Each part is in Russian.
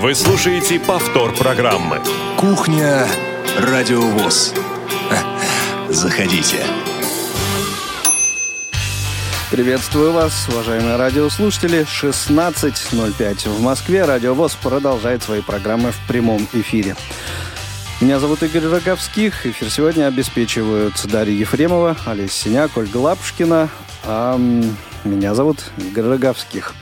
Вы слушаете повтор программы. Кухня Радиовоз. Заходите. Приветствую вас, уважаемые радиослушатели. 16.05 в Москве. Радиовоз продолжает свои программы в прямом эфире. Меня зовут Игорь Роговских. Эфир сегодня обеспечивают Дарья Ефремова, Олеся Синяк, Ольга Лапушкина. А меня зовут Игорь Роговских.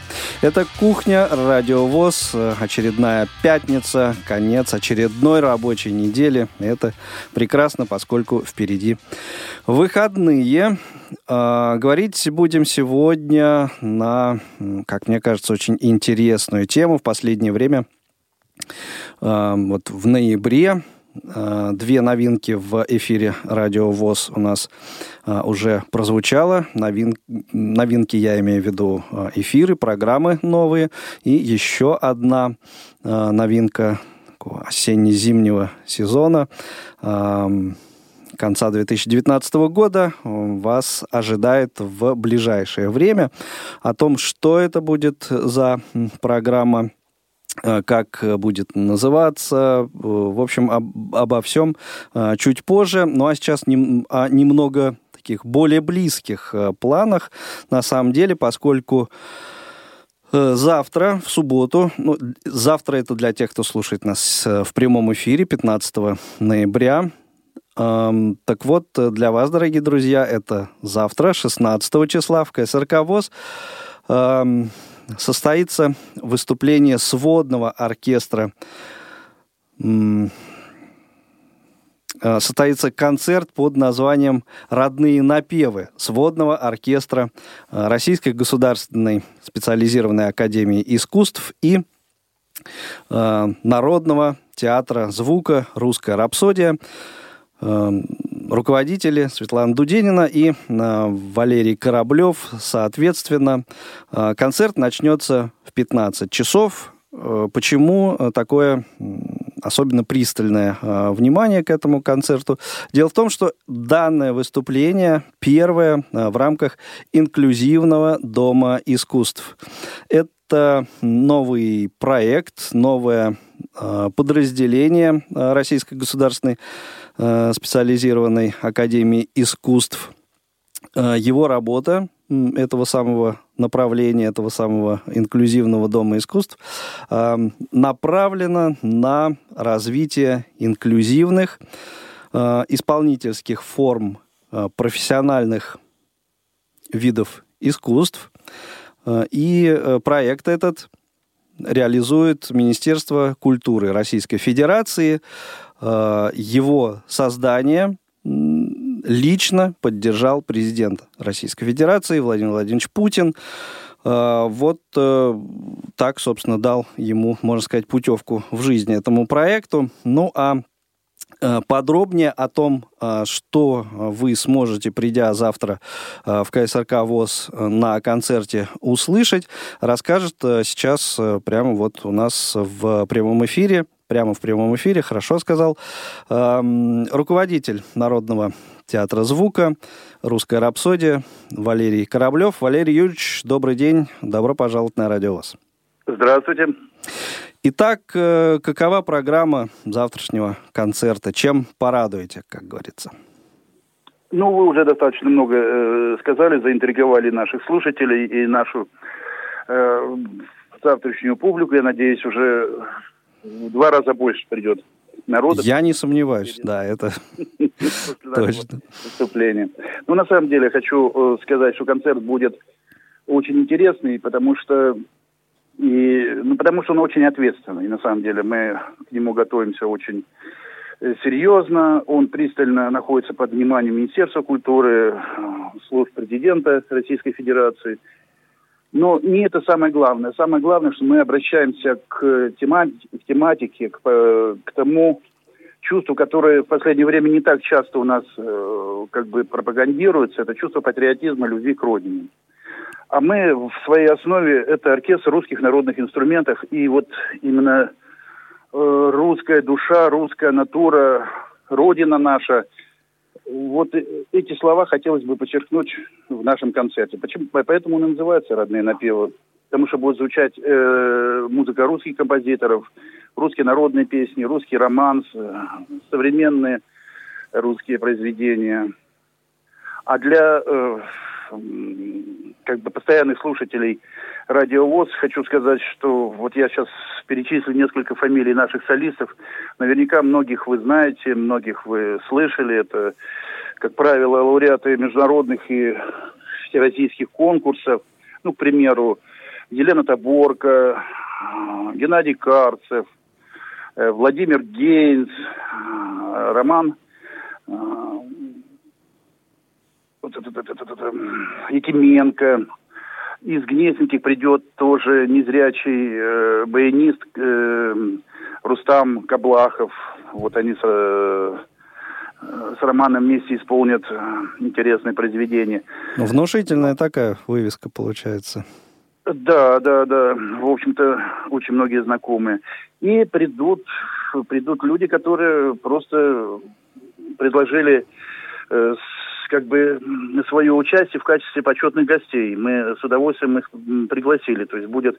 Это «Кухня», «Радиовоз», очередная пятница, конец очередной рабочей недели. Это прекрасно, поскольку впереди выходные. А, говорить будем сегодня на, как мне кажется, очень интересную тему. В последнее время, а, вот в ноябре, две новинки в эфире Радио ВОЗ у нас э, уже прозвучало. Новин... Новинки я имею в виду э, эфиры, программы новые. И еще одна новинка осенне-зимнего сезона конца 2019 года вас ожидает в ближайшее время. О том, что это будет за программа, Э, как будет называться, э, в общем, об, обо всем э, чуть позже. Ну а сейчас нем, о немного таких более близких планах, на самом деле, поскольку Завтра, в субботу, ну, завтра это для тех, кто слушает нас в прямом эфире, 15 ноября. Эм, так вот, для вас, дорогие друзья, это завтра, 16 числа в КСРК ВОЗ. Эм, состоится выступление сводного оркестра э, состоится концерт под названием «Родные напевы» сводного оркестра э, Российской государственной специализированной академии искусств и э, Народного театра звука «Русская рапсодия». Руководители Светлана Дуденина и Валерий Кораблев, соответственно. Концерт начнется 15 часов. Э, почему э, такое особенно пристальное э, внимание к этому концерту? Дело в том, что данное выступление первое в рамках инклюзивного дома искусств. Это новый проект, новое подразделение Российской государственной специализированной академии искусств. Его работа этого самого направления, этого самого инклюзивного дома искусств э, направлено на развитие инклюзивных э, исполнительских форм э, профессиональных видов искусств. Э, и э, проект этот реализует Министерство культуры Российской Федерации. Э, его создание лично поддержал президент Российской Федерации Владимир Владимирович Путин. А, вот э, так, собственно, дал ему, можно сказать, путевку в жизни этому проекту. Ну а э, Подробнее о том, э, что вы сможете, придя завтра в КСРК ВОЗ на концерте, услышать, расскажет сейчас прямо вот у нас в прямом эфире, прямо в прямом эфире, хорошо сказал, руководитель Народного театра звука, русская рапсодия, Валерий Кораблев. Валерий Юрьевич, добрый день, добро пожаловать на радио вас. Здравствуйте. Итак, э, какова программа завтрашнего концерта? Чем порадуете, как говорится? Ну, вы уже достаточно много э, сказали, заинтриговали наших слушателей и нашу э, завтрашнюю публику. Я надеюсь, уже в два раза больше придет народа. Я не сомневаюсь, да, это точно. Выступление. Ну, на самом деле, хочу э, сказать, что концерт будет очень интересный, потому что и, ну, потому что он очень ответственный. И на самом деле мы к нему готовимся очень э, серьезно. Он пристально находится под вниманием Министерства культуры, э, служб президента Российской Федерации – но не это самое главное. Самое главное, что мы обращаемся к, тематике, к, тематике, к, к тому чувству, которое в последнее время не так часто у нас э, как бы пропагандируется, это чувство патриотизма, любви к родине. А мы в своей основе это оркестр русских народных инструментов, и вот именно э, русская душа, русская натура, родина наша – вот эти слова хотелось бы подчеркнуть в нашем концерте. Почему? Поэтому он и называется «Родные напевы». потому что будет звучать э, музыка русских композиторов, русские народные песни, русский романс, э, современные русские произведения. А для э, как бы постоянных слушателей радиовоз хочу сказать, что вот я сейчас перечислю несколько фамилий наших солистов. Наверняка многих вы знаете, многих вы слышали. Это, как правило, лауреаты международных и всероссийских конкурсов. Ну, к примеру, Елена Таборка, Геннадий Карцев, э, Владимир Гейнс, э, Роман э, Якименко. Из Гнесинки придет тоже незрячий э, баянист э, Рустам Каблахов. Вот они с, э, с Романом вместе исполнят интересное произведение. Ну, внушительная такая вывеска получается. Да, да, да. В общем-то, очень многие знакомые. И придут, придут люди, которые просто предложили э, как бы свое участие в качестве почетных гостей. Мы с удовольствием их пригласили. То есть будет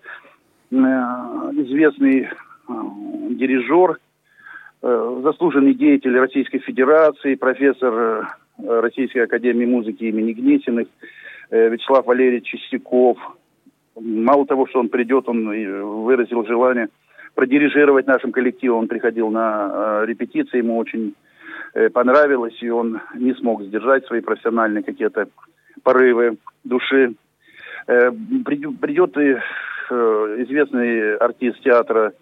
э, известный э, дирижер, э, заслуженный деятель Российской Федерации, профессор Российской Академии Музыки имени Гнесиных Вячеслав Валерьевич Чистяков. Мало того, что он придет, он выразил желание продирижировать нашим коллективом. Он приходил на репетиции, ему очень понравилось, и он не смог сдержать свои профессиональные какие-то порывы души. Э, придет и э, известный артист театра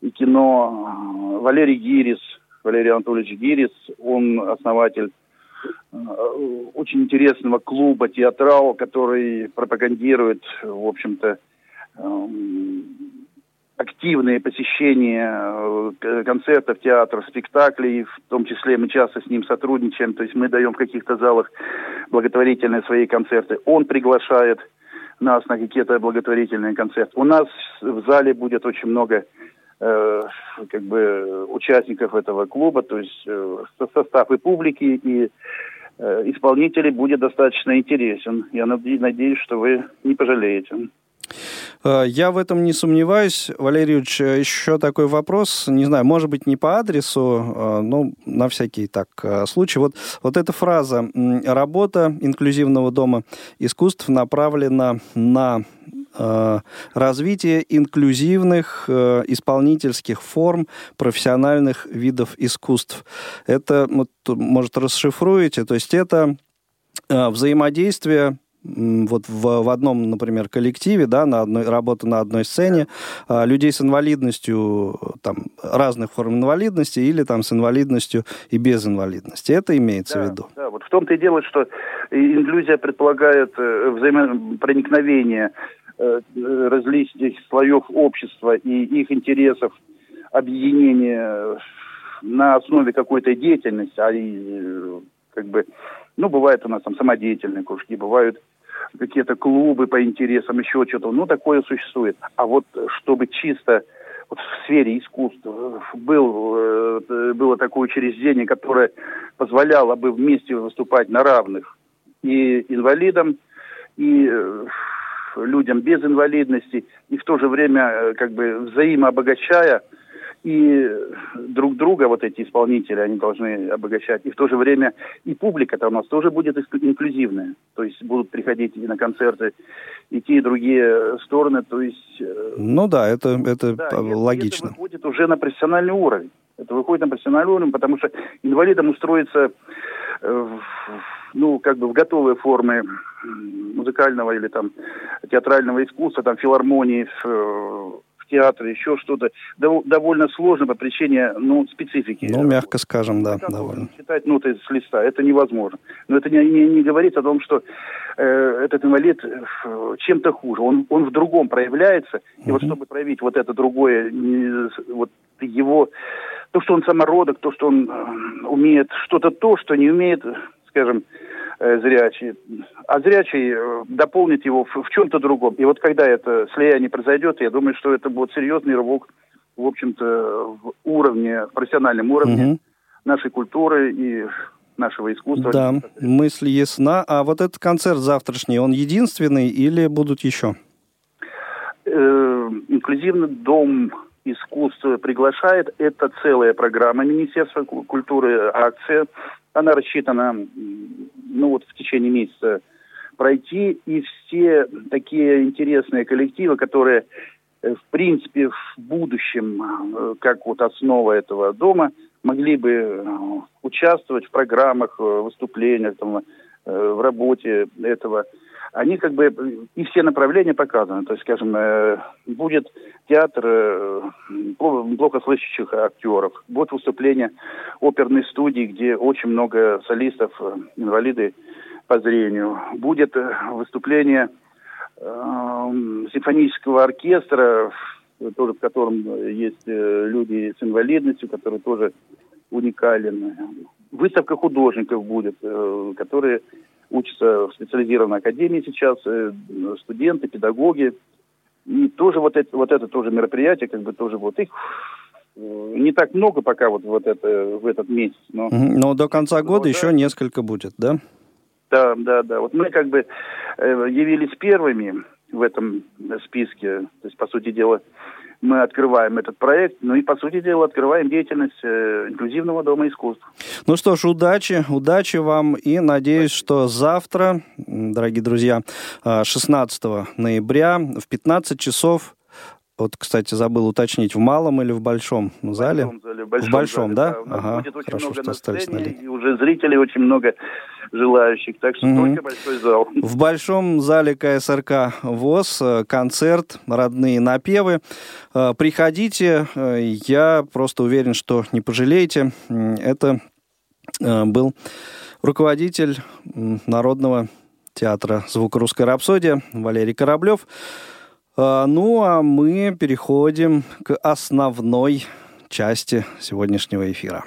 и кино Валерий Гирис, Валерий Анатольевич Гирис, он основатель очень интересного клуба «Театрал», который пропагандирует, в общем-то, эм, активные посещения э, концертов, театров, спектаклей, в том числе мы часто с ним сотрудничаем, то есть мы даем в каких-то залах благотворительные свои концерты. Он приглашает нас на какие-то благотворительные концерты. У нас в зале будет очень много э, как бы участников этого клуба, то есть э, состав и публики, и исполнителей будет достаточно интересен. Я надеюсь, что вы не пожалеете. Э, я в этом не сомневаюсь. Валерьевич, э, еще такой вопрос. Не знаю, может быть, не по адресу, э, но на всякий так случай. Вот, вот эта фраза «Работа инклюзивного дома искусств направлена на развитие инклюзивных исполнительских форм профессиональных видов искусств. Это, вот, может, расшифруете? То есть это взаимодействие вот в, в одном, например, коллективе, да, на одной, работа на одной сцене, а, людей с инвалидностью, там, разных форм инвалидности или там с инвалидностью и без инвалидности. Это имеется да, в виду? Да, вот в том-то и дело, что инклюзия предполагает э, взаимопроникновение э, различных слоев общества и их интересов, объединение на основе какой-то деятельности, а и э, как бы, ну, бывает у нас там самодеятельные кружки, бывают какие-то клубы по интересам, еще что-то. Ну, такое существует. А вот чтобы чисто вот в сфере искусства был, э, было такое учреждение, которое позволяло бы вместе выступать на равных и инвалидам, и э, людям без инвалидности, и в то же время э, как бы взаимообогащая и друг друга, вот эти исполнители, они должны обогащать. И в то же время и публика-то у нас тоже будет инклюзивная. То есть будут приходить и на концерты и те, и другие стороны. То есть... Э, ну да, это, это да, логично. Это выходит уже на профессиональный уровень. Это выходит на профессиональный уровень, потому что инвалидам устроиться э, ну, как бы в готовые формы музыкального или там театрального искусства, там филармонии, в, театр, еще что-то, довольно сложно по причине ну, специфики. Ну, мягко скажем, да, как довольно. Читать ноты с листа, это невозможно. Но это не, не, не говорит о том, что э, этот инвалид э, чем-то хуже. Он, он в другом проявляется, и вот чтобы проявить вот это другое, вот его, то, что он самородок, то, что он э, умеет что-то то, что не умеет, скажем, зрячий, а зрячий э, дополнит его в, в чем-то другом. И вот когда это слияние произойдет, я думаю, что это будет серьезный рывок, в общем-то, в уровне, в профессиональном уровне угу. нашей культуры и нашего искусства. Да, мысль ясна. А вот этот концерт завтрашний, он единственный или будут еще? э, инклюзивный дом искусства приглашает. Это целая программа Министерства культуры, акция. Она рассчитана, ну вот в течение месяца пройти. И все такие интересные коллективы, которые э, в принципе в будущем, э, как вот основа этого дома, могли бы э, участвовать в программах, выступлениях, там, в работе этого они как бы и все направления показаны. То есть, скажем, э, будет театр э, плохослышащих актеров, будет выступление оперной студии, где очень много солистов, э, инвалиды по зрению. Будет выступление симфонического оркестра, тоже в котором есть люди с инвалидностью, которые тоже уникален. Выставка художников будет, которые учатся в специализированной академии сейчас, э, студенты, педагоги. И тоже вот это, вот это тоже мероприятие, как бы тоже вот их э, не так много пока вот, вот это, в этот месяц. Но, но до конца года вот, еще да. несколько будет, да? Да, да, да. Вот мы как бы э, явились первыми в этом списке. То есть, по сути дела, мы открываем этот проект, ну и, по сути дела, открываем деятельность э, инклюзивного дома искусств. Ну что ж, удачи, удачи вам, и надеюсь, что завтра, дорогие друзья, 16 э, ноября в 15 часов вот, кстати, забыл уточнить, в малом или в большом зале? В большом зале. В большом, в большом зале, да? да. Ага, будет очень хорошо, много что остались на И уже зрителей очень много желающих, так что угу. только большой зал. В большом зале КСРК ВОЗ э, концерт «Родные напевы». Э, приходите, э, я просто уверен, что не пожалеете. Это был руководитель Народного театра «Звук русской рапсодия» Валерий Кораблев. Ну, а мы переходим к основной части сегодняшнего эфира.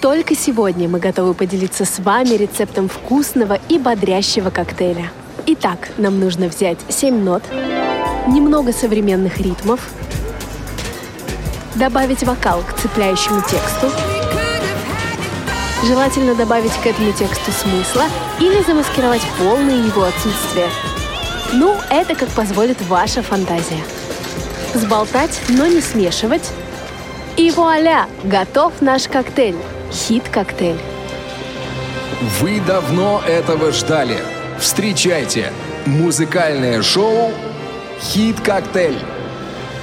Только сегодня мы готовы поделиться с вами рецептом вкусного и бодрящего коктейля. Итак, нам нужно взять 7 нот, немного современных ритмов, добавить вокал к цепляющему тексту, желательно добавить к этому тексту смысла или замаскировать полное его отсутствие. Ну, это как позволит ваша фантазия. Сболтать, но не смешивать. И вуаля! Готов наш коктейль! Хит-коктейль. Вы давно этого ждали. Встречайте! Музыкальное шоу «Хит-коктейль».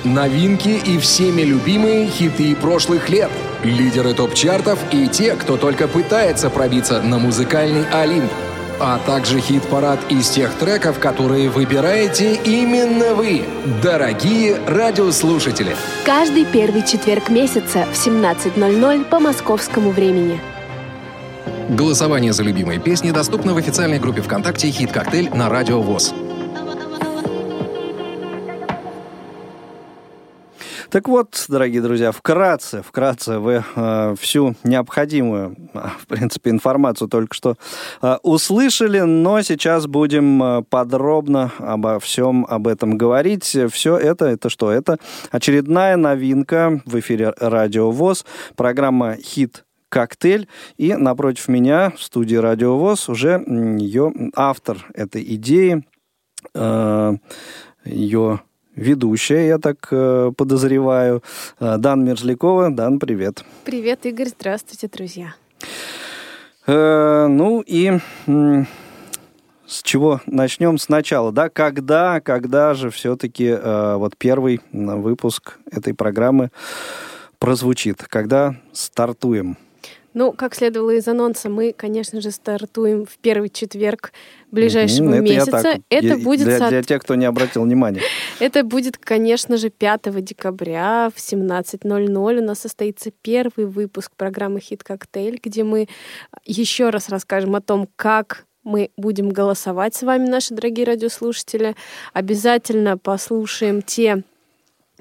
Новинки и всеми любимые хиты прошлых лет. Лидеры топ-чартов и те, кто только пытается пробиться на музыкальный Олимп. А также хит-парад из тех треков, которые выбираете именно вы, дорогие радиослушатели. Каждый первый четверг месяца в 17.00 по московскому времени. Голосование за любимые песни доступно в официальной группе ВКонтакте «Хит Коктейль» на Радио ВОЗ. Так вот, дорогие друзья, вкратце, вкратце вы э, всю необходимую, а, в принципе, информацию только что э, услышали, но сейчас будем э, подробно обо всем об этом говорить. Все это, это что? Это очередная новинка в эфире Радио ВОЗ, программа «Хит коктейль. И напротив меня в студии Радио ВОЗ уже ее автор этой идеи, э, ее ведущая, я так э, подозреваю, э, Дан Мерзлякова. Дан, привет. Привет, Игорь. Здравствуйте, друзья. Э, ну и с чего начнем сначала, да? Когда, когда же все-таки э, вот первый выпуск этой программы прозвучит? Когда стартуем? Ну, как следовало из анонса, мы, конечно же, стартуем в первый четверг ближайшего mm-hmm, месяца. Это, это я, будет для, для тех, кто не обратил внимания. Это будет, конечно же, 5 декабря в 17.00 у нас состоится первый выпуск программы «Хит Коктейль», где мы еще раз расскажем о том, как мы будем голосовать с вами, наши дорогие радиослушатели. Обязательно послушаем те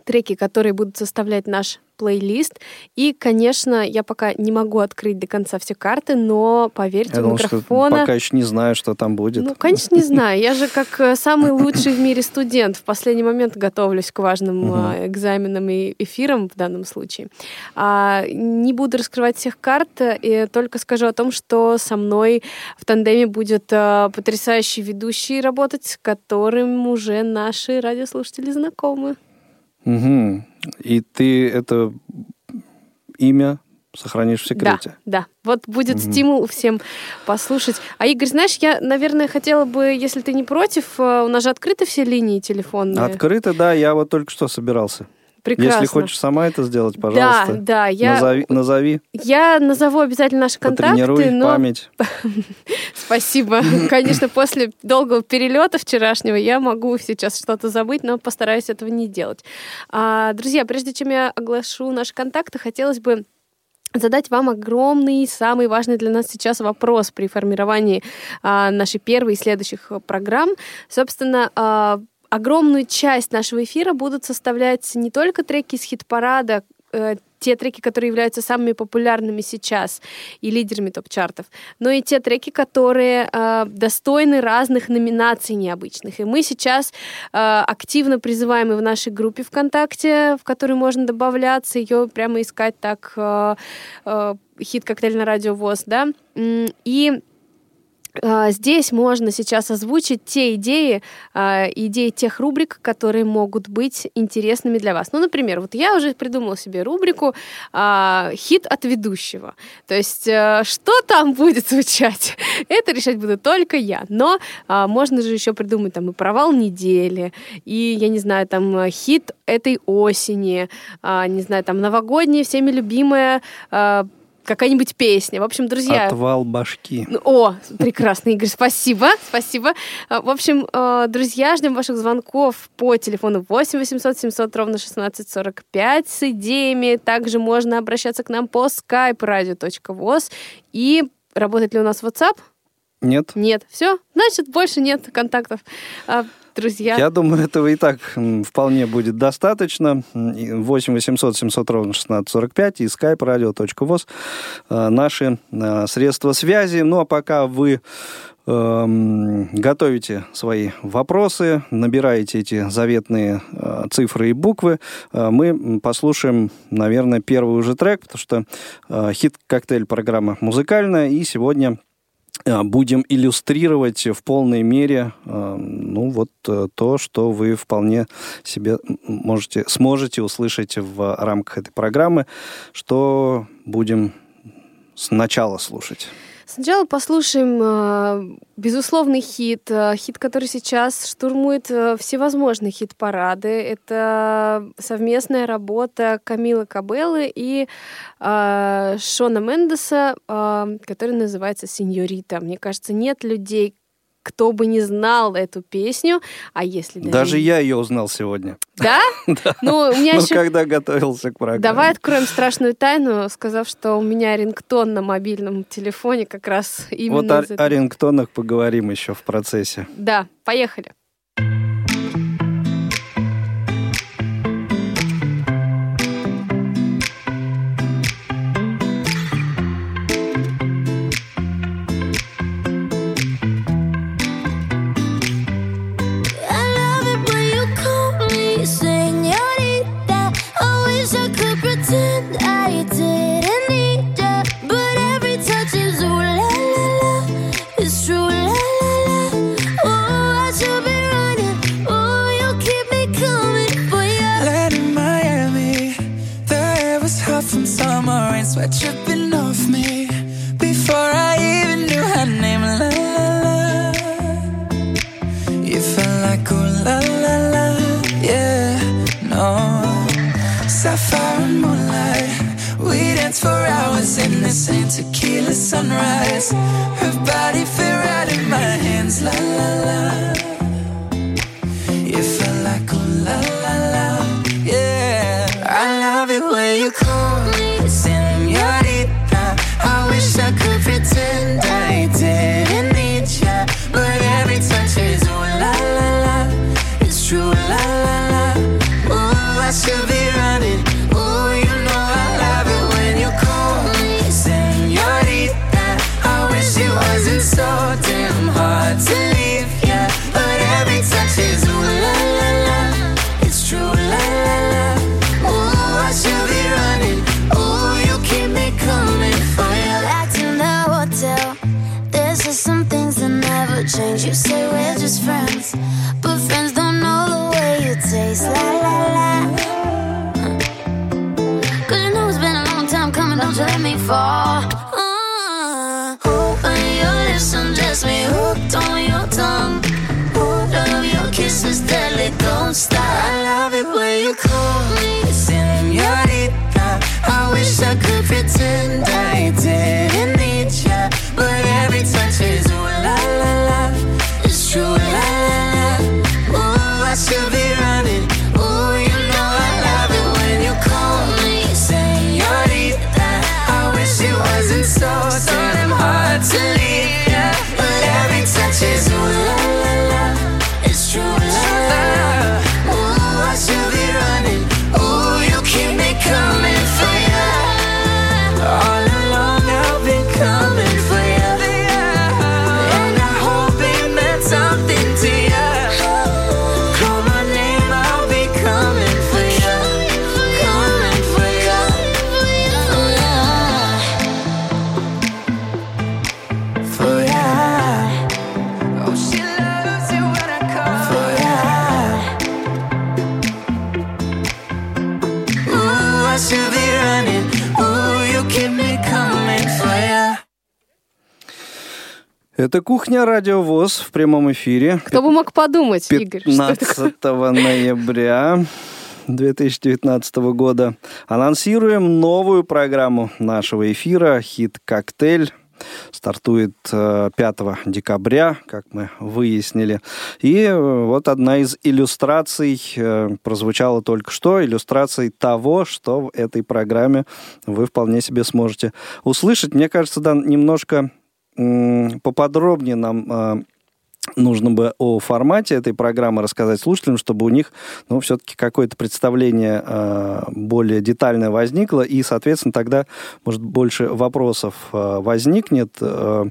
треки, которые будут составлять наш плейлист. И, конечно, я пока не могу открыть до конца все карты, но поверьте, Я у думал, что пока еще не знаю, что там будет. Ну, конечно, не знаю. Я же как э, самый лучший в мире студент в последний момент готовлюсь к важным а, экзаменам и эфирам в данном случае. А, не буду раскрывать всех карт, и только скажу о том, что со мной в тандеме будет а, потрясающий ведущий работать, с которым уже наши радиослушатели знакомы. Мгм. И ты это имя сохранишь в секрете? Да, да. Вот будет Мгм. стимул всем послушать. А, Игорь, знаешь, я, наверное, хотела бы, если ты не против, э, у нас же открыты все линии телефонные. Открыто, да, я вот только что собирался. Прекрасно. Если хочешь сама это сделать, пожалуйста. Да, да, я, Назови, назови я назову обязательно наши контакты, но память. спасибо. Конечно, после долгого перелета вчерашнего я могу сейчас что-то забыть, но постараюсь этого не делать. А, друзья, прежде чем я оглашу наши контакты, хотелось бы задать вам огромный, самый важный для нас сейчас вопрос при формировании а, нашей первой и следующих программ. Собственно, а, огромную часть нашего эфира будут составлять не только треки из хит-парада, э, те треки, которые являются самыми популярными сейчас и лидерами топ-чартов, но и те треки, которые э, достойны разных номинаций необычных. И мы сейчас э, активно призываем и в нашей группе ВКонтакте, в которой можно добавляться, ее прямо искать так э, э, хит «Коктейль на радио ВОЗ», да, и Здесь можно сейчас озвучить те идеи, а, идеи тех рубрик, которые могут быть интересными для вас. Ну, например, вот я уже придумала себе рубрику а, «Хит от ведущего». То есть, э, что там будет звучать, это решать буду только я. Но а, можно же еще придумать там и провал недели, и, я не знаю, там э, хит этой осени, а, не знаю, там новогодняя, всеми любимая а, какая-нибудь песня. В общем, друзья... Отвал башки. Ну, О, прекрасно, Игорь, спасибо, спасибо. А, В общем, э, друзья, ждем ваших звонков по телефону 8 800 700 ровно 1645 с идеями. Также можно обращаться к нам по skype radio.voz. И работает ли у нас WhatsApp? Нет? Нет. Все, значит, больше нет контактов. Друзья, Я думаю, этого и так вполне будет достаточно. М, и 8 800 700 ровно 1645 и skype radio.voz э, наши э, средства связи. Ну, а пока вы эм, готовите свои вопросы, набираете эти заветные э, цифры и буквы, мы послушаем, наверное, первый уже трек, потому что хит-коктейль программа музыкальная, и сегодня будем иллюстрировать в полной мере э, ну вот э, то, что вы вполне себе можете, сможете услышать в рамках этой программы, что будем сначала слушать. Сначала послушаем э, безусловный хит, э, хит, который сейчас штурмует э, всевозможные хит-парады. Это совместная работа Камилы Кабеллы и Шона Мендеса, который называется «Синьорита». Мне кажется, нет людей, кто бы не знал эту песню, а если даже... Даже я ее узнал сегодня. Да? Ну, у меня Ну, еще... когда готовился к программе. Давай откроем страшную тайну, сказав, что у меня рингтон на мобильном телефоне как раз именно Вот о, этого. о рингтонах поговорим еще в процессе. Да, поехали. I in the same tequila sunrise. Her body fit right in my hands, la la la. Это «Кухня Радио ВОЗ» в прямом эфире. Кто бы мог подумать, Игорь, что это 15 ноября 2019 года анонсируем новую программу нашего эфира «Хит Коктейль». Стартует э, 5 декабря, как мы выяснили. И э, вот одна из иллюстраций э, прозвучала только что. Иллюстрацией того, что в этой программе вы вполне себе сможете услышать. Мне кажется, да, немножко поподробнее нам э, нужно бы о формате этой программы рассказать слушателям, чтобы у них, ну, все-таки какое-то представление э, более детальное возникло, и, соответственно, тогда, может, больше вопросов э, возникнет. Э,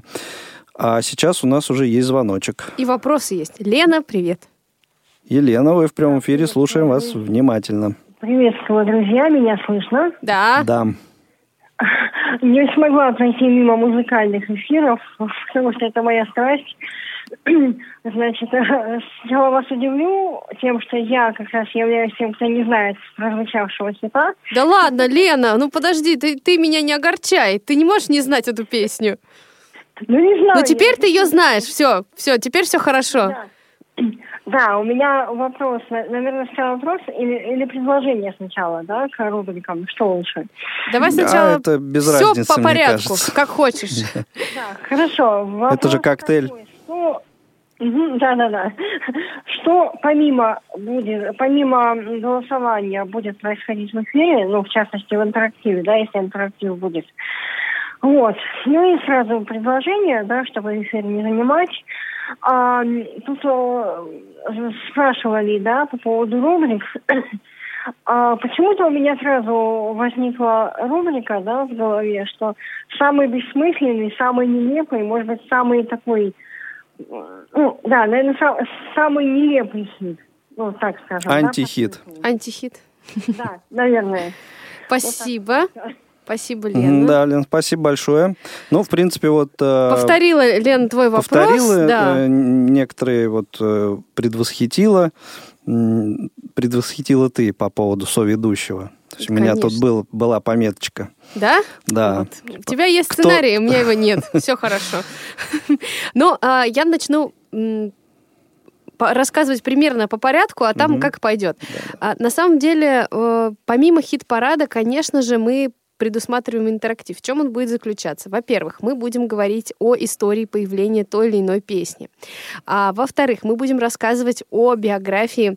а сейчас у нас уже есть звоночек. И вопросы есть. Лена, привет. Елена, вы в прямом эфире, слушаем вас внимательно. Приветствую, друзья, меня слышно? Да. Да. Не смогла пройти мимо музыкальных эфиров, потому что это моя страсть. Значит, сначала вас удивлю тем, что я как раз являюсь тем, кто не знает прозвучавшего хита. Да ладно, Лена, ну подожди, ты, ты меня не огорчай. Ты не можешь не знать эту песню. Ну, не знаю. Ну теперь я- ты ее знаешь. Все, все, теперь все хорошо. Да. Да, у меня вопрос, на- наверное, сначала вопрос или, или предложение сначала, да, к рубрикам, что лучше? Давай Да, сначала это без все разницы, по мне порядку, кажется. как хочешь. Да, хорошо. Это же коктейль. Что... Мгм, Да-да-да. Что помимо будет, помимо голосования будет происходить в эфире, ну, в частности, в интерактиве, да, если интерактив будет. Вот. Ну и сразу предложение, да, чтобы эфир не занимать. А, тут э, спрашивали, да, по поводу рубрик. А, почему-то у меня сразу возникла рубрика, да, в голове, что самый бессмысленный, самый нелепый, может быть, самый такой, э, ну, да, наверное, са- самый нелепый хит. Ну, так скажем. да, Антихит. смыслу. Антихит. Да, наверное. Спасибо. Спасибо, Лена. Да, Лен, спасибо большое. Ну, в принципе, вот... э, Повторила, Лен, твой вопрос. повторила, да. э, некоторые вот э, предвосхитила. Предвосхитила ты по поводу соведущего. То есть у меня тут был, была пометочка. Да? Да. Вот. У тебя есть Кто- сценарий, у меня его нет. Все хорошо. Ну, а, я начну рассказывать примерно по порядку, а там как пойдет. А, на самом деле, э, помимо хит-парада, конечно же, мы предусматриваем интерактив. В чем он будет заключаться? Во-первых, мы будем говорить о истории появления той или иной песни. А во-вторых, мы будем рассказывать о биографии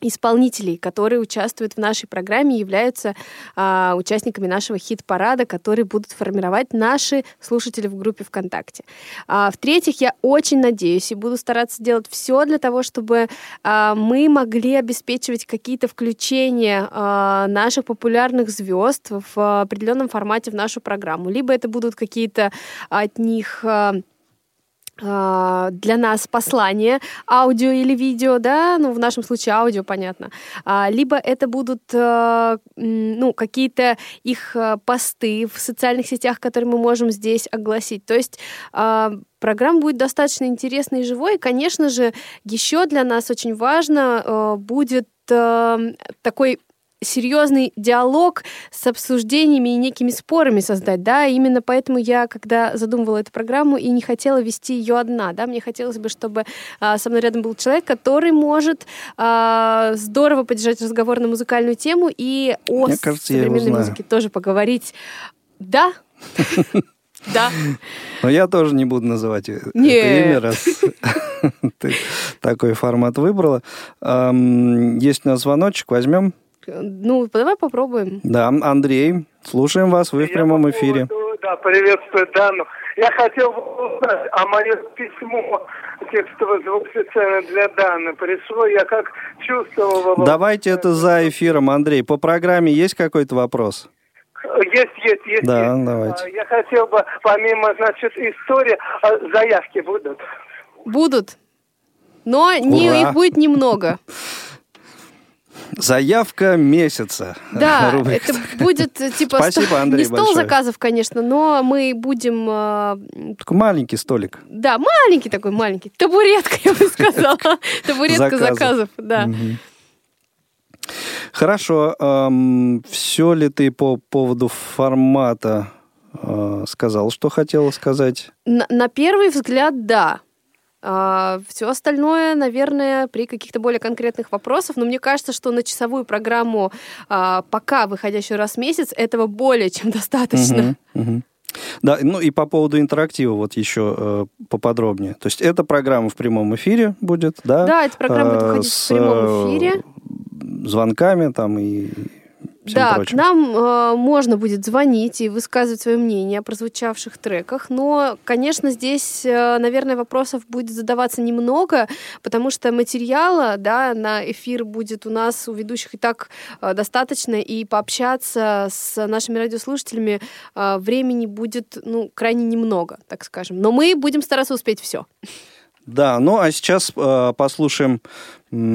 исполнителей, которые участвуют в нашей программе, являются а, участниками нашего хит-парада, которые будут формировать наши слушатели в группе ВКонтакте. А, в-третьих, я очень надеюсь и буду стараться делать все для того, чтобы а, мы могли обеспечивать какие-то включения а, наших популярных звезд в определенном формате в нашу программу. Либо это будут какие-то от них а, для нас послание, аудио или видео, да, ну, в нашем случае аудио, понятно, а, либо это будут, а, ну, какие-то их посты в социальных сетях, которые мы можем здесь огласить. То есть программа будет достаточно интересной и живой. И, конечно же, еще для нас очень важно будет такой серьезный диалог с обсуждениями и некими спорами создать, да, именно поэтому я, когда задумывала эту программу, и не хотела вести ее одна, да, мне хотелось бы, чтобы а, со мной рядом был человек, который может а, здорово поддержать разговор на музыкальную тему и о Мне кажется, современной музыке тоже поговорить. Да, да. Но я тоже не буду называть это имя, раз ты такой формат выбрала. Есть у нас звоночек, возьмем. Ну, давай попробуем. Да, Андрей, слушаем вас, вы в прямом эфире. Да, приветствую Дану. Я хотел бы узнать, а мое письмо текстовое звук специально для Даны пришло, я как чувствовала... Давайте это за эфиром, Андрей. По программе есть какой-то вопрос? Есть, есть, есть. Да, есть. давайте. А, Я хотел бы, помимо, значит, истории, а, заявки будут. Будут. Но не, их будет немного. Заявка месяца. Да, Рубрика. это будет э, типа Спасибо, сто- Андрей, не стол большое. заказов, конечно, но мы будем, э, Такой маленький столик. да, маленький такой маленький, табуретка, я бы сказала, табуретка Заказов. да. Хорошо. все ли ты по поводу формата э, сказал, что хотела сказать? На, на первый взгляд, да. Все остальное, наверное, при каких-то более конкретных вопросах. Но мне кажется, что на часовую программу, а, пока выходящую раз в месяц, этого более чем достаточно. Мгм, мгм. Да, ну и по поводу интерактива вот еще э, поподробнее. То есть эта программа в прямом эфире будет, да? Да, эта программа будет Э, выходить с, в прямом э, эфире. звонками там и всем Да, прочим. к нам э, можно будет звонить и высказывать свое мнение о прозвучавших треках, но, конечно, здесь, э, наверное, вопросов будет задаваться немного, потому что материала, да, на эфир будет у нас у ведущих и так э, достаточно, и пообщаться с нашими радиослушателями э, времени будет, ну, крайне немного, так скажем. Но мы будем стараться успеть все. Да, ну а сейчас э, послушаем,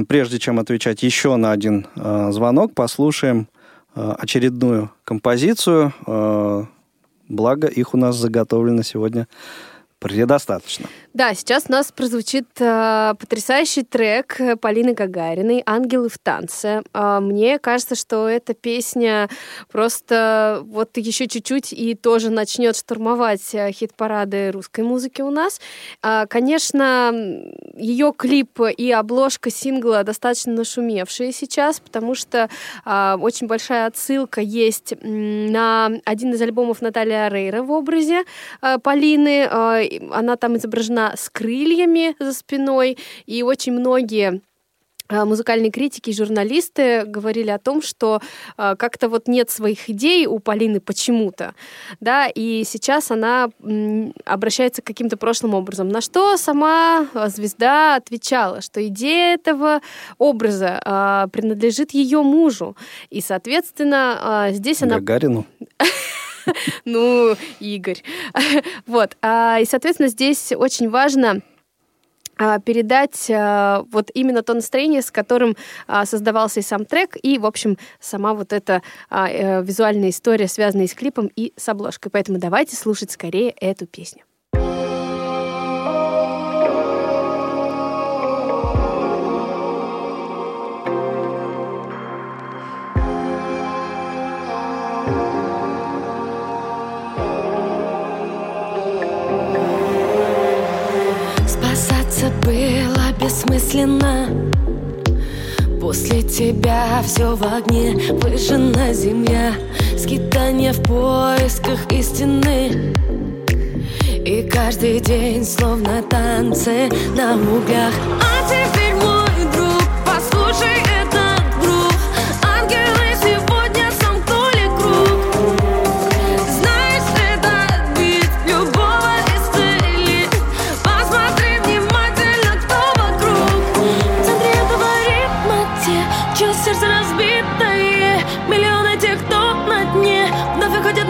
прежде чем отвечать еще на один э, звонок, послушаем очередную композицию. Э, благо, их у нас заготовлено сегодня предостаточно. Да, сейчас у нас прозвучит э, потрясающий трек э, Полины Гагариной «Ангелы в танце». А, мне кажется, что эта песня просто вот еще чуть-чуть и тоже начнет штурмовать э, хит-парады русской музыки у нас. А, конечно, ее клип и обложка сингла достаточно нашумевшие сейчас, потому что а, очень большая отсылка есть на один из альбомов Натальи Арейра в образе э, Полины. Э, Она там изображена с крыльями за спиной, и очень многие э, музыкальные критики и журналисты говорили о том, что э, как-то вот нет своих идей у Полины почему-то, да, и сейчас она м, обращается к каким-то прошлым образом. На что сама э, звезда отвечала, что идея этого образа э, принадлежит ее мужу, и, соответственно, э, здесь она Гагарину. ну, Игорь. Вот. а, И, соответственно, здесь очень важно а, передать а, вот именно то настроение, с которым создавался и сам трек, и, в общем, сама вот эта э, визуальная история, связанная с клипом и с обложкой. Поэтому давайте слушать скорее эту песню. Спасаться было бессмысленно. После тебя все в огне Выжжена земля Скитание в поисках истины. И каждый день словно танцы на углях. А теперь, мой друг, послушай это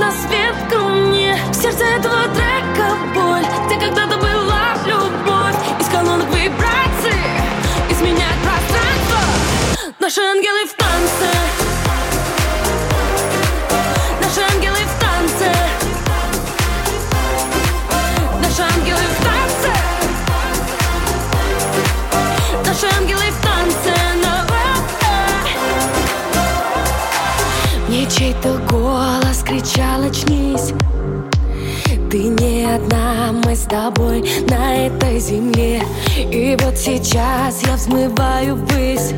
на свет ко мне В сердце этого трека боль. Где когда-то была любовь. Из колонок вибраций Изменяет пространство. Наши ангелы в танце. Наши ангелы в танце. Наши ангелы в танце. Наши ангелы в танце. Но, Мне чей-то голос кричал «Очнись!» Ты не одна, мы с тобой на этой земле! И вот сейчас я взмываю ввысь!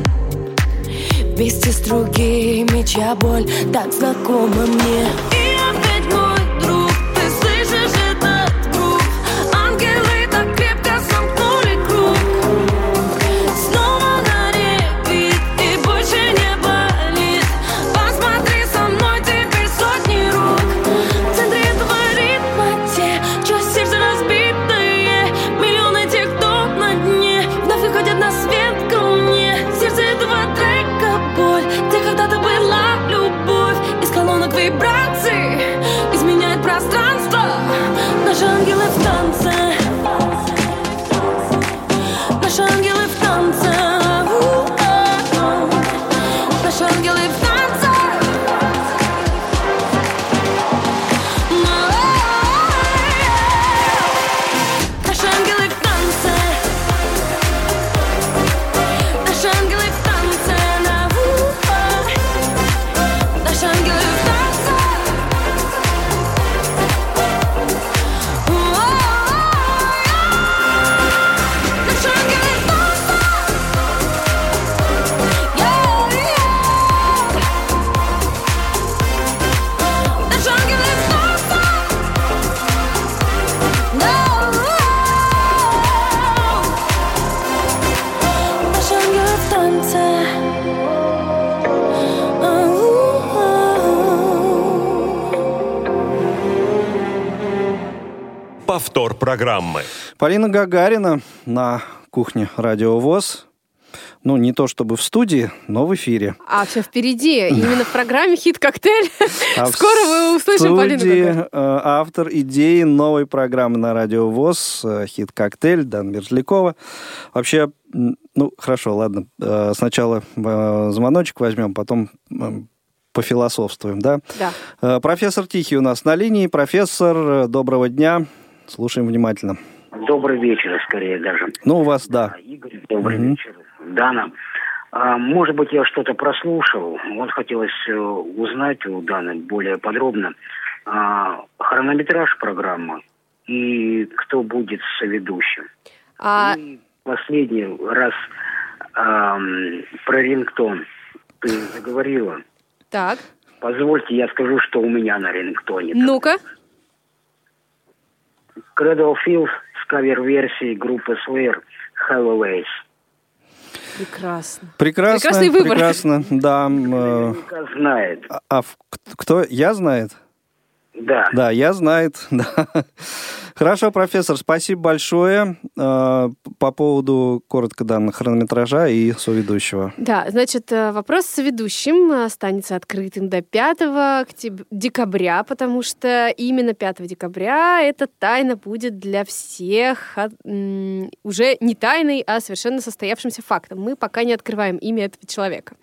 Вместе с другими, чья боль так знакома мне программы. Полина Гагарина на кухне Радио ВОЗ. Ну, не то чтобы в студии, но в эфире. А все впереди. Именно в программе «Хит-коктейль». А в Скоро вы услышим Полину Гагарину. э, автор идеи новой программы на Радио ВОЗ э, «Хит-коктейль» Дан Мерзлякова. Вообще, ну, хорошо, ладно. э, Сначала звоночек возьмем, потом пофилософствуем, да? Да. Профессор Тихий у нас на линии. Профессор, доброго дня. Слушаем внимательно. Добрый вечер, скорее даже. Ну, у вас, да. Игорь, добрый Мгм. вечер. Дана. А, может быть, я что-то прослушал. Вот хотелось э, узнать у Даны более подробно а, хронометраж программы и кто будет соведущим. А, И последний раз ам, про рингтон ты заговорила. так, Позвольте, я скажу, что у меня на рингтоне. ну-ка. Cradle Field с кавер-версией группы Slayer Hello Прекрасно. Прекрасно, Прекрасный выбор. прекрасно, да. э, знает. А, а кто? Я знает? Да. Да, я знает. Да. Хорошо, профессор, спасибо большое э, по поводу коротко данных хронометража и соведущего. Да, значит, э, вопрос с ведущим останется открытым до 5 октяб- декабря, потому что именно 5 декабря эта тайна будет для всех а, уже не тайной, а совершенно состоявшимся фактом. Мы пока не открываем имя этого человека.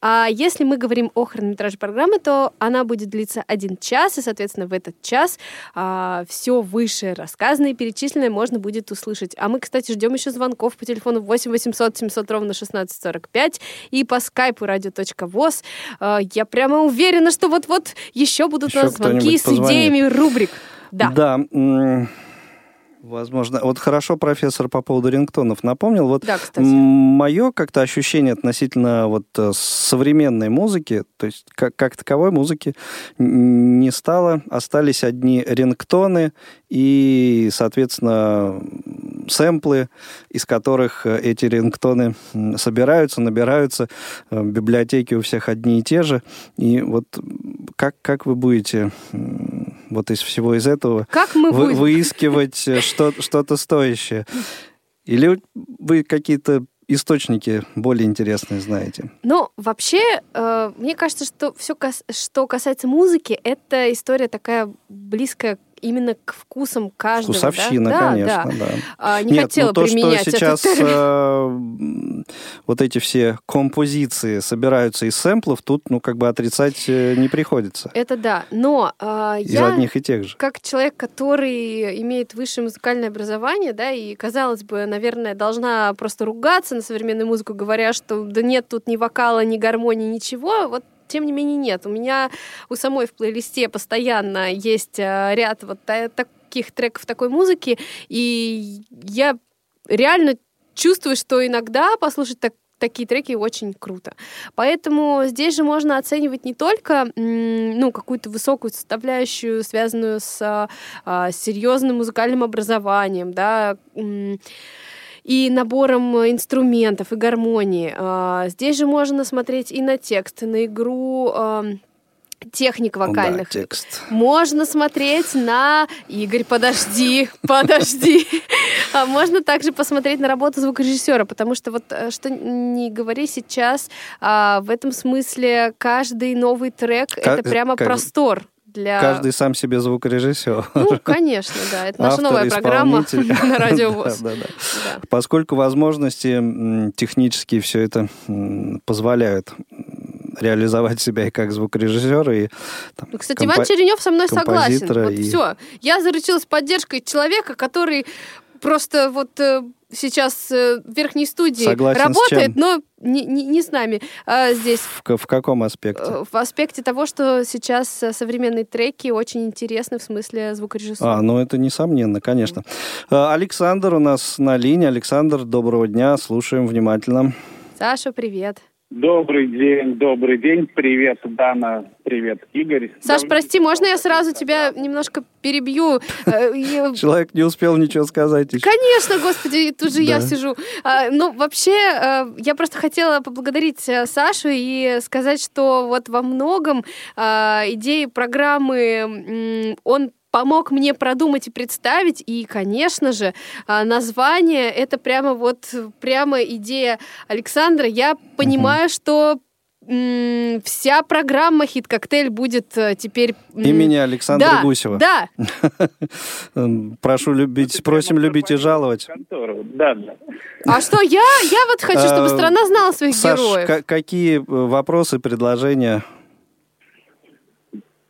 А если мы говорим о хронометраже программы, то она будет длиться один час, и, соответственно, в этот час все выше рассказанное и перечисленное можно будет услышать. А мы, кстати, ждем еще звонков по телефону 8 800 700 ровно 1645 и по скайпу radio.voz. А, Я прямо уверена, что вот-вот еще будут Еще у нас звонки с позвонит. идеями рубрик. Да. Да. Возможно. Вот хорошо профессор по поводу рингтонов напомнил. Вот Да, кстати. мое как-то ощущение относительно вот э, современной музыки, то есть как, как таковой музыки не стало, остались одни рингтоны и, соответственно, сэмплы, из которых э, эти рингтоны собираются, набираются. Э, Библиотеки у всех одни и те же. И вот как, как вы будете вот из всего из этого Как мы вы- будем? выискивать э, что- что-то стоящее? Или вы какие-то источники более интересные знаете? Ну, вообще, э, мне кажется, что все, что касается музыки, это история такая близкая именно к вкусам каждого. Вкусовщина, да? конечно, да. да. А, не Нет, хотела ну, то, применять что сейчас этот э, вот эти все композиции собираются из сэмплов, тут, ну, как бы отрицать э, не приходится. Это да. Но э, Из я, одних и тех же. как человек, который имеет высшее музыкальное образование, да, и, казалось бы, наверное, должна просто ругаться на современную музыку, говоря, что да нет тут ни вокала, ни гармонии, ничего, вот тем не менее нет. У меня у самой в плейлисте постоянно есть э, ряд вот та- таких треков такой музыки, и я реально чувствую, что иногда послушать так такие треки очень круто. Поэтому здесь же можно оценивать не только ну, какую-то высокую составляющую, связанную с а, серьезным музыкальным образованием, да, и набором инструментов, и гармонии. А, Здесь же можно смотреть и на текст, и на игру техник Ну да, вокальных. текст. Можно смотреть на... Игорь, подожди, подожди. А Можно также посмотреть на работу звукорежиссера, потому что вот э, что не говори сейчас, а, в этом смысле каждый новый трек это прямо как- простор для... Каждый сам себе звукорежиссер. Ну, конечно, да. Это наша Автор, новая программа на Радио. Да, да, да. Поскольку возможности технические все это позволяют реализовать себя и как звукорежиссера, и там, Ну, Кстати, компо- Иван Черенев со мной согласен. Вот и- все. Я заручилась поддержкой человека, который просто вот э, сейчас э, в верхней студии Согласен работает, но не, не- не с нами а здесь. В, в каком аспекте? э, В аспекте того, что сейчас э, современные треки очень интересны в смысле звукорежиссуры. А, ну это несомненно, конечно. Александр у нас на линии. Александр, доброго дня, слушаем внимательно. Саша, привет. Добрый день, добрый день. Привет, Дана. Привет, Игорь. Саш, Давно- прости, можно я сразу тебя немножко перебью? Э, Человек не успел ничего сказать. Конечно, господи, тут же я сижу. А, ну, вообще, э, я просто хотела поблагодарить э, Сашу и сказать, что вот во многом идеи программы он помог мне продумать и представить, и, конечно же, а, название — это прямо вот, прямо идея Александра. Я понимаю, что м, вся программа «Хит-коктейль» будет э, теперь... Имени Александра да, Гусева. Да, Прошу любить, просим любить и жаловать. Контору. Да, да. А что я? Я вот хочу, чтобы Э, страна знала своих Саш, героев. ка- какие э, вопросы, предложения?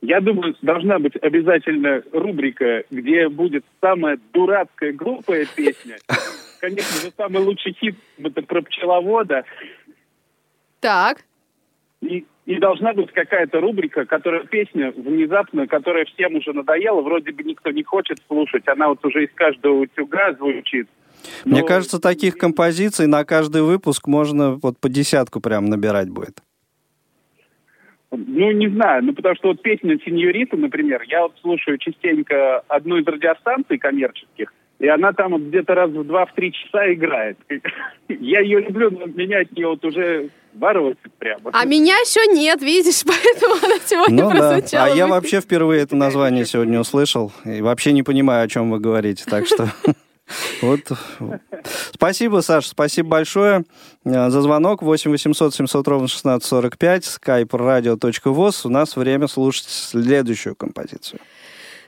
Я думаю, должна быть обязательно рубрика, где будет самая дурацкая, глупая песня. Конечно же, самый лучший хит это про пчеловода. Так. И, и должна быть какая-то рубрика, которая песня внезапно, которая всем уже надоела, вроде бы никто не хочет слушать, она вот уже из каждого утюга звучит. Мне Ну, кажется, таких композиций на каждый выпуск можно вот по десятку прям набирать будет. Ну, не знаю, ну потому что вот песня «Синьорита», например, я вот слушаю частенько одну из радиостанций коммерческих, и она там вот где-то раз в два, в три часа играет. Я ее люблю, но меня от нее вот уже воротит прямо. А меня еще нет, видишь, поэтому она сегодня Ну да. прозвучала. А я вообще впервые это название сегодня услышал и вообще не понимаю, о чем вы говорите. Так что вот. Спасибо, Саш, спасибо большое э, за звонок. 8 800 700 ровно 1645, skype radio.voz. У нас время слушать следующую композицию.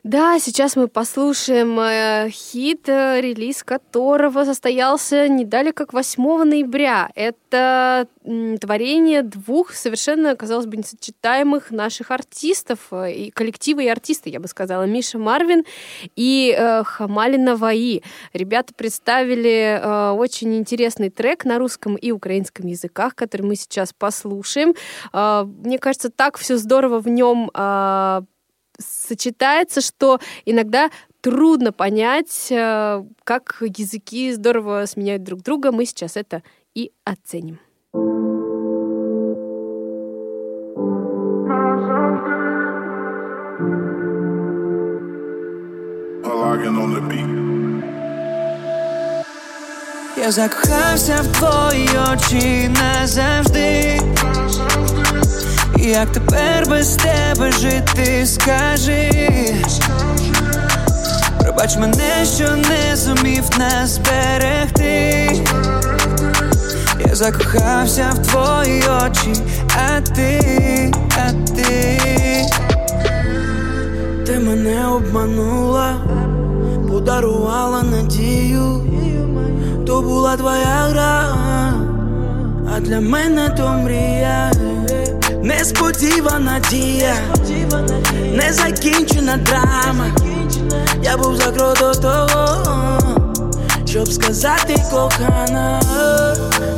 Да, сейчас мы послушаем э, хит, э, релиз которого состоялся не далее как 8 ноября. Это м, творение двух совершенно, казалось бы, несочетаемых наших артистов, э, и коллектива и артиста, я бы сказала, Миша Марвин и э, Хамалина Ваи. Ребята представили э, очень интересный трек на русском и украинском языках, который мы сейчас послушаем. Э, мне кажется, так все здорово в нем э, сочетается, что иногда трудно понять, э, как языки здорово сменяют друг друга. Мы сейчас это и оценим. Я закохався в твої очі назавжди. Як тепер без тебе жити, скажи. Пробач мене, що не зумів нас зберегти. Я закохався в твої очі, а ти, а ти Ти мене обманула, подарувала надію, то була твоя гра, а для мене то мрія, несподівана дія, незакінчена драма. Я був закрот до того, щоб сказати кохана,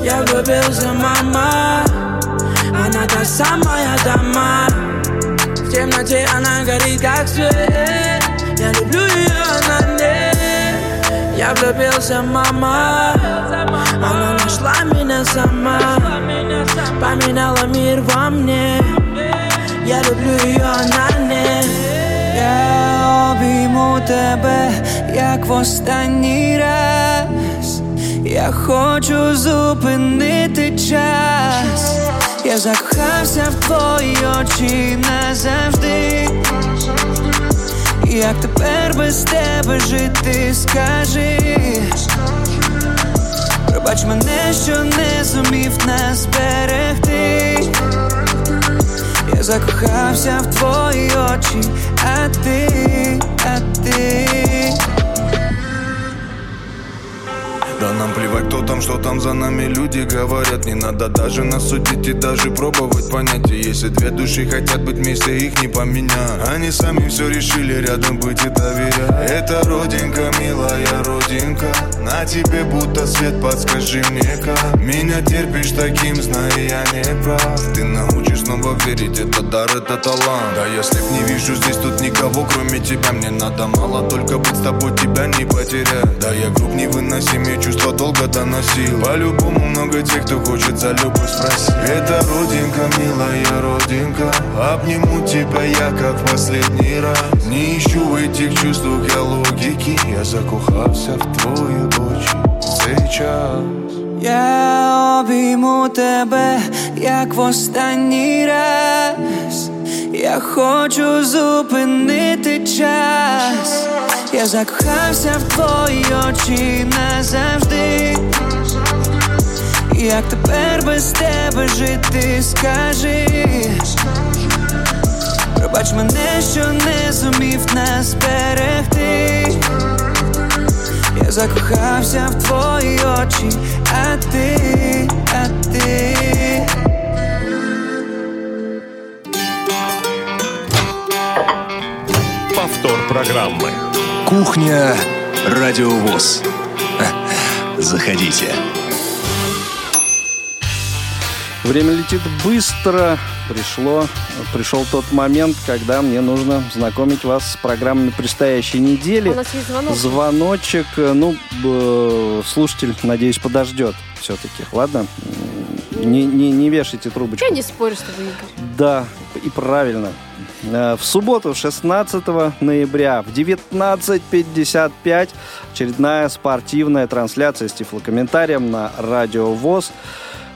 я влюбився, мама, она та самая дама. В темноте она горит, как свет Я люблю ее, она не Я влюбился, мама Она нашла меня сама. Поменяла мир во мне. Я люблю ее, она не Я обійму тебе, як в останній раз. Я хочу зупинити час. Я закохався в твої очі назавжди. Як тепер без тебе жити, скажи Пробач мене, що не зумів нас берегти Я закохався в твої очі, а ти, а ти Да нам плевать, кто там, что там за нами люди говорят Не надо даже нас судить и даже пробовать понять И Если две души хотят быть вместе, их не поменять Они сами все решили рядом быть и доверять это родинка, милая родинка. На тебе будто свет, подскажи мне как. Меня терпишь таким, зная я не прав. Ты научишь снова верить, это дар, это талант. Да если б не вижу здесь тут никого, кроме тебя Мне надо мало, только быть с тобой, тебя не потерять. Да я груб невыносимый, чувства долго доносил. По-любому много тех, кто хочет за любовь спросить. Это родинка, милая родинка. Обниму тебя я, как последний раз. Не ищу этих чувствах я логики Я закохался в твои очи сейчас Я обійму тебе, як в останній раз. Я хочу зупинити час. Я закохався в твої очі назавжди. Як тепер без тебе жити, скажи. Пробач мене, що не зумів нас берегти. Я закохався в твої очі, а ти, а ти. Повтор программы. Кухня Радиовоз. Заходите. Время летит быстро. Пришло, пришел тот момент, когда мне нужно знакомить вас с программами предстоящей недели. У нас есть звонок. Звоночек, э, ну, э, слушатель, надеюсь, подождет все-таки. Ладно? Не, не, не вешайте трубочку. Я не спорю тобой, Игорь. Да, и правильно. Э, В субботу, 16 ноября в 19.55 очередная спортивная трансляция с тифлокомментарием на Радио ВОЗ.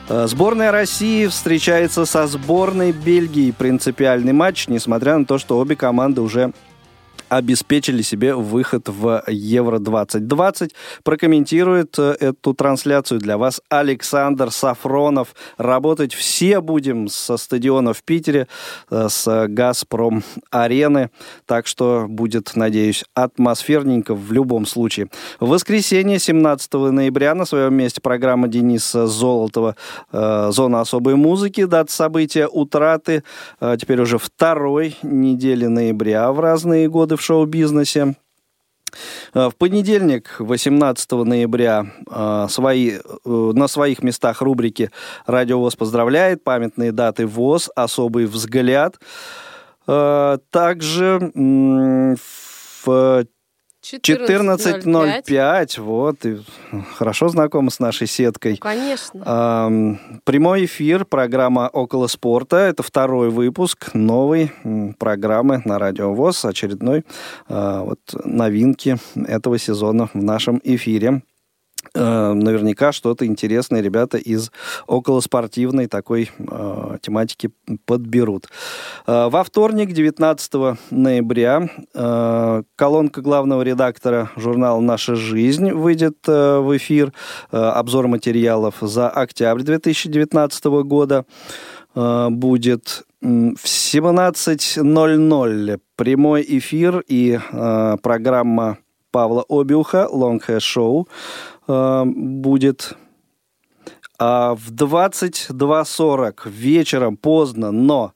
Э, Сборная России встречается со сборной Бельгии. Принципиальный матч, несмотря на то, что обе команды уже обеспечили себе выход в Евро-2020. Прокомментирует э, эту трансляцию для вас Александр Сафронов. Работать все будем со стадиона в Питере, э, с «Газпром-арены». Так что будет, надеюсь, атмосферненько в любом случае. В воскресенье, 17 ноября, на своем месте программа Дениса Золотова э, «Зона особой музыки». Дата события утраты теперь уже второй недели ноября в разные годы в шоу-бизнесе. Э, В понедельник, 18 ноября, э, свои, э, на своих местах рубрики «Радио ВОЗ поздравляет», памятные даты ВОЗ, особый взгляд. Также в 14.05, вот, и хорошо знакомы с нашей сеткой. Конечно. Ам, Прямой эфир, программа «Около спорта». Это второй выпуск новой программы на Радио ВОЗ, очередной а, вот, новинки этого сезона в нашем эфире. Э, наверняка что-то интересное ребята из околоспортивной такой э, тематики подберут. Э, во вторник, 19 ноября, э, колонка главного редактора журнала «Наша жизнь» выйдет э, в эфир. Э, обзор материалов за октябрь 2019 года э, будет в 17.00 прямой эфир и э, программа Павла Обиуха «Long Hair Show» э, будет. А в 22.40 вечером, поздно, но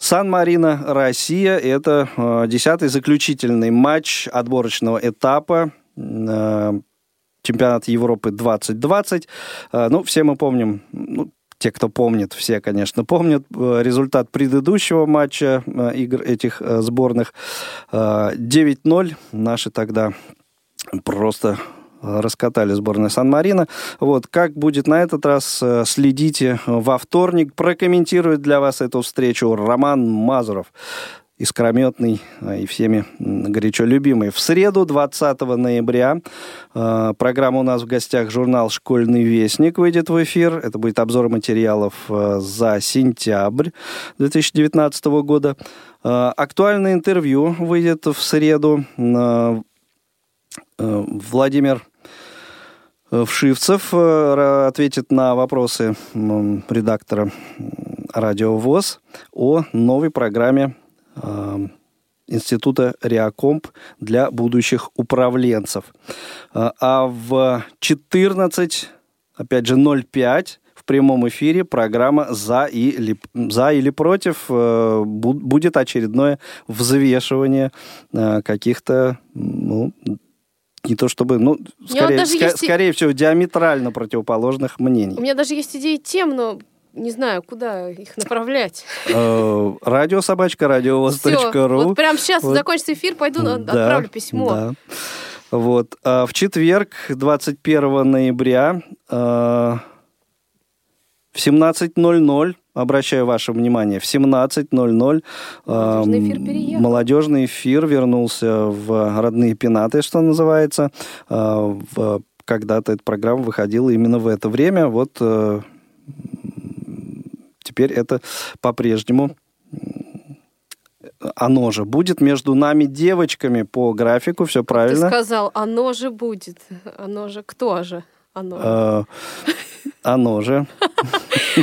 Сан-Марино, Россия. Это э, десятый заключительный матч отборочного этапа э, чемпионата Европы 2020. Э, ну, все мы помним, ну, те, кто помнит, все, конечно, помнят э, результат предыдущего матча э, игр этих э, сборных. Э, 9-0 наши тогда просто раскатали сборную Сан-Марина. Вот, как будет на этот раз, э, следите во вторник. Прокомментирует для вас эту встречу Роман Мазуров искрометный э, и всеми горячо любимый. В среду, 20 ноября, э, программа у нас в гостях журнал «Школьный вестник» выйдет в эфир. Это будет обзор материалов за сентябрь 2019 года. Актуальное интервью выйдет в среду. Владимир Вшивцев э, ответит на вопросы редактора Радио ВОЗ о новой программе э, Института Реакомп для будущих управленцев. А а в 14, опять же, 05 в прямом эфире программа «За, или, за или против» э, бу- будет очередное взвешивание э, каких-то, ну, не то чтобы, ну, скорее, даже ска- есть скорее всего, диаметрально противоположных мнений. У меня даже есть идеи тем, но не знаю, куда их направлять. Э, Радиособачка, Все, радиовоз.ру. вот прям сейчас Вот. закончится эфир, пойду Да, отправлю письмо. да. Вот. А в четверг, 21 ноября, э, в 17.00, обращаю ваше внимание, в 17.00 э, Молодежный эфир переехал. молодежный эфир вернулся в родные пенаты, что называется. Э, в- когда-то эта программа выходила именно в это время. Вот э, теперь это по-прежнему оно же будет между нами девочками по графику, все Ты правильно. сказал, оно же будет. Оно же кто же? Оно. Э, Оно же.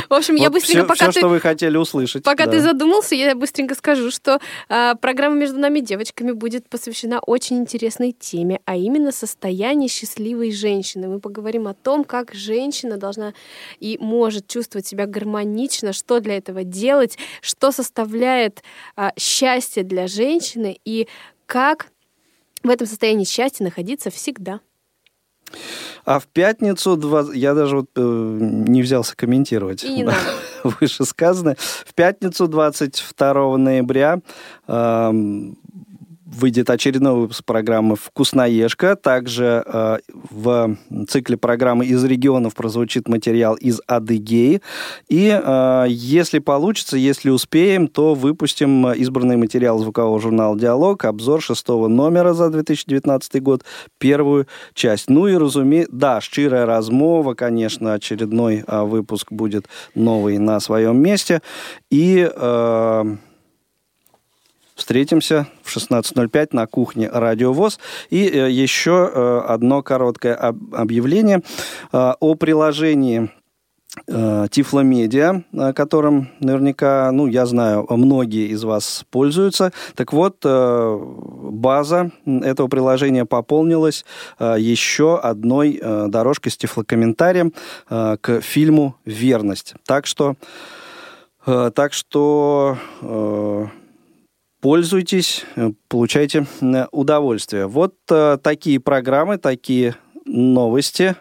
В общем, я быстренько, пока всё, ты... что вы хотели услышать. Пока да. ты задумался, я быстренько скажу, что а, программа «Между нами девочками» будет посвящена очень интересной теме, а именно состояние счастливой женщины. Мы поговорим о том, как женщина должна и может чувствовать себя гармонично, что для этого делать, что составляет а, счастье для женщины и как в этом состоянии счастья находиться всегда. А в пятницу, два- я даже вот э, не взялся комментировать И не вышесказанное. В пятницу, 22 ноября, выйдет очередной выпуск программы «Вкусноежка». Также э, в цикле программы «Из регионов» прозвучит материал из Адыгеи. И э, если получится, если успеем, то выпустим избранный материал звукового журнала «Диалог», обзор шестого номера за 2019 год, первую часть. Ну и, разумеется, да, «Щирая размова», конечно, очередной э, выпуск будет новый на своем месте. И... э, Встретимся в 16.05 на кухне Радио ВОЗ. И э, еще э, одно короткое об- объявление э, о приложении Тифломедиа, которым наверняка, ну, я знаю, многие из вас пользуются. Так вот, база этого приложения пополнилась еще одной дорожкой с тифлокомментарием к фильму «Верность». Так что, так что пользуйтесь, э, получайте э, удовольствие. Вот э, такие программы, такие новости.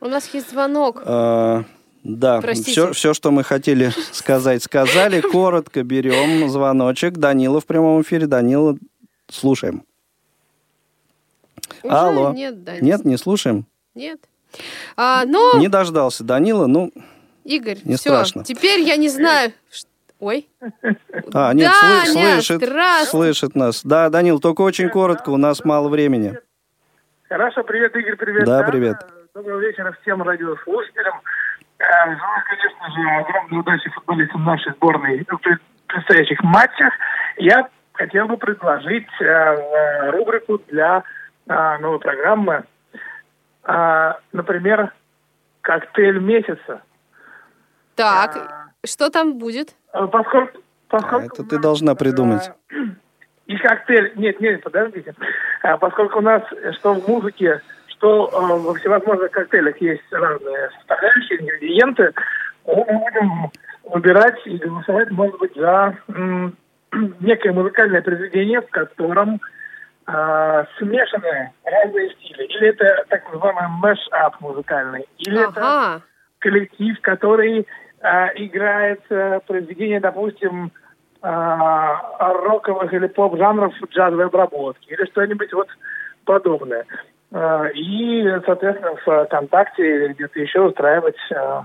У нас есть звонок. Э, да, Простите. все, все, что мы хотели сказать, сказали. Коротко берем звоночек. Данила в прямом эфире. Данила, слушаем. Уже Алло. нет, да, не Нет, не слушаем. Нет. А, но, Не дождался Данила. Ну, Игорь, не все, страшно. теперь я не знаю. ш- Ой. а, нет, Даня, слы- слышит, здравствуй. слышит нас. Да, Данил, только очень коротко, у нас мало времени. Хорошо, привет, Игорь, привет. Да, Дана. привет. Доброго вечера всем радиослушателям. Э, Желаю, конечно же, огромной удачи футболистам нашей сборной в пред- предстоящих матчах. Я хотел бы предложить э, э, рубрику для э, новой программы. Э, Например, «Коктейль месяца». Так, что там будет? Э, Поскольку, поскольку Это ты должна придумать. И коктейль... Нет, нет, подождите. А, Поскольку у нас э, что в музыке, что э, во всевозможных коктейлях есть разные составляющие, ингредиенты, мы будем выбирать и голосовать, может быть, за некое музыкальное произведение, в котором э, смешаны разные стили. Или это так называемый мэш-ап музыкальный, или это коллектив, который э, играет э, произведения, допустим, э, роковых или поп-жанров джазовой обработки или что-нибудь вот подобное. Э, И, соответственно, в ВКонтакте или где-то еще устраивать э,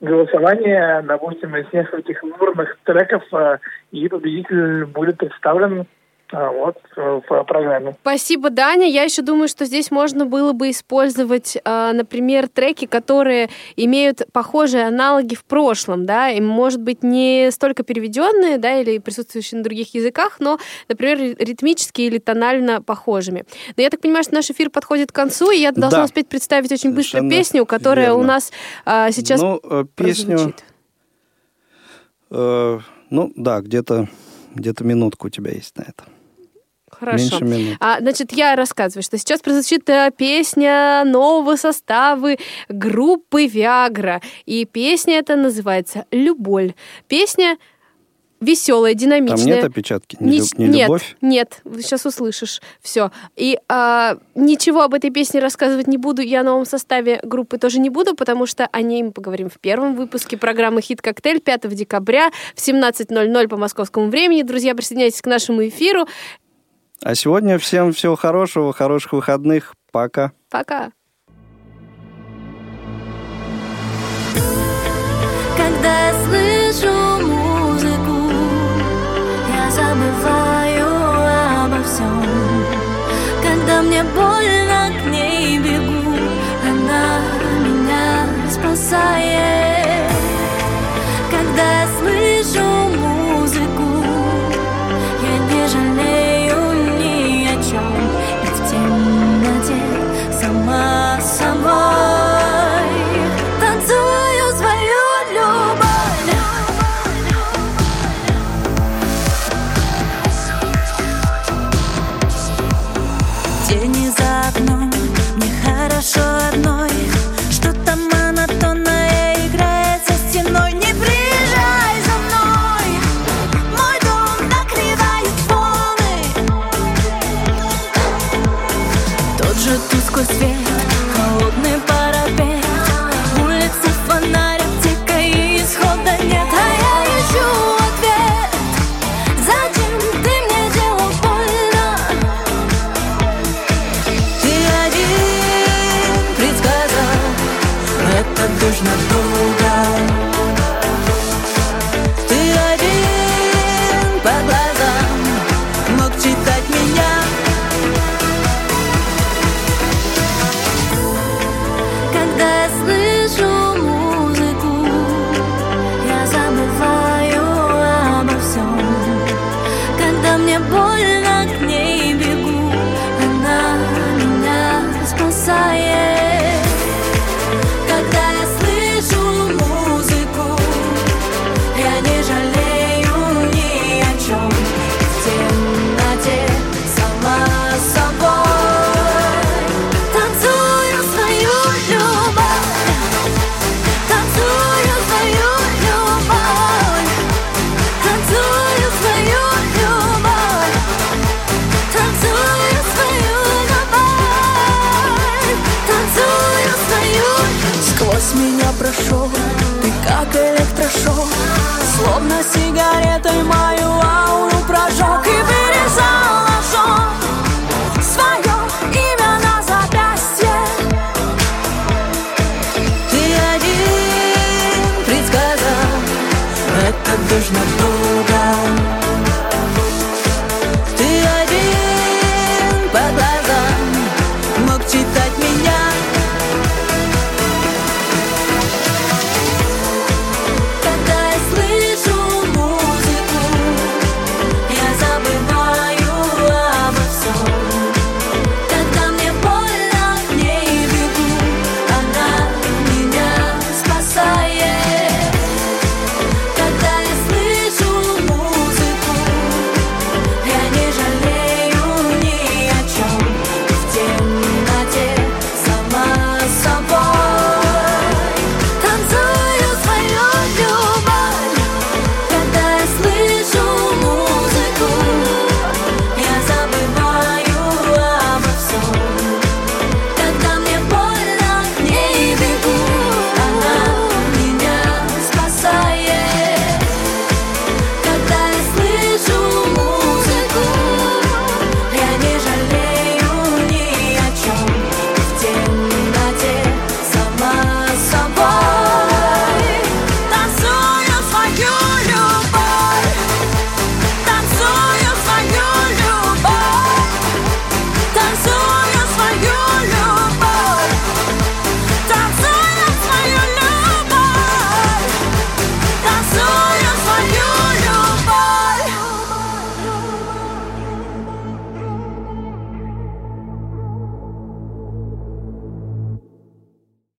голосование, допустим, из нескольких выбранных треков, э, и победитель будет представлен э, вот э, в программе. Спасибо, Даня. Я еще думаю, что здесь можно было бы использовать, э, например, треки, которые имеют похожие аналоги в прошлом, да, и, может быть, не столько переведенные, да, или присутствующие на других языках, но, например, ритмически или тонально похожими. Но я так понимаю, что наш эфир подходит к концу, и я должна Да. успеть представить очень быстро песню, которая у верно. нас э, сейчас Ну, э, песню... прозвучит. э, ну, да, где-то где-то минутку у тебя есть на это. Хорошо. Меньше минуты. А, значит, я рассказываю, что сейчас прозвучит э, песня нового состава группы Виагра. И песня эта называется «Любовь». Песня веселая, динамичная. Там нет опечатки? Не, Ни- лю- не нет, любовь? нет, сейчас услышишь все. И а, ничего об этой песне рассказывать не буду, я о новом составе группы тоже не буду, потому что о ней мы поговорим в первом выпуске программы «Хит Коктейль» 5 декабря в 17.00 по московскому времени. Друзья, присоединяйтесь к нашему эфиру. А сегодня всем всего хорошего, хороших выходных. Пока. Пока. Когда я слышу музыку, я забываю обо всем. Когда мне больно, к ней бегу, она меня спасает.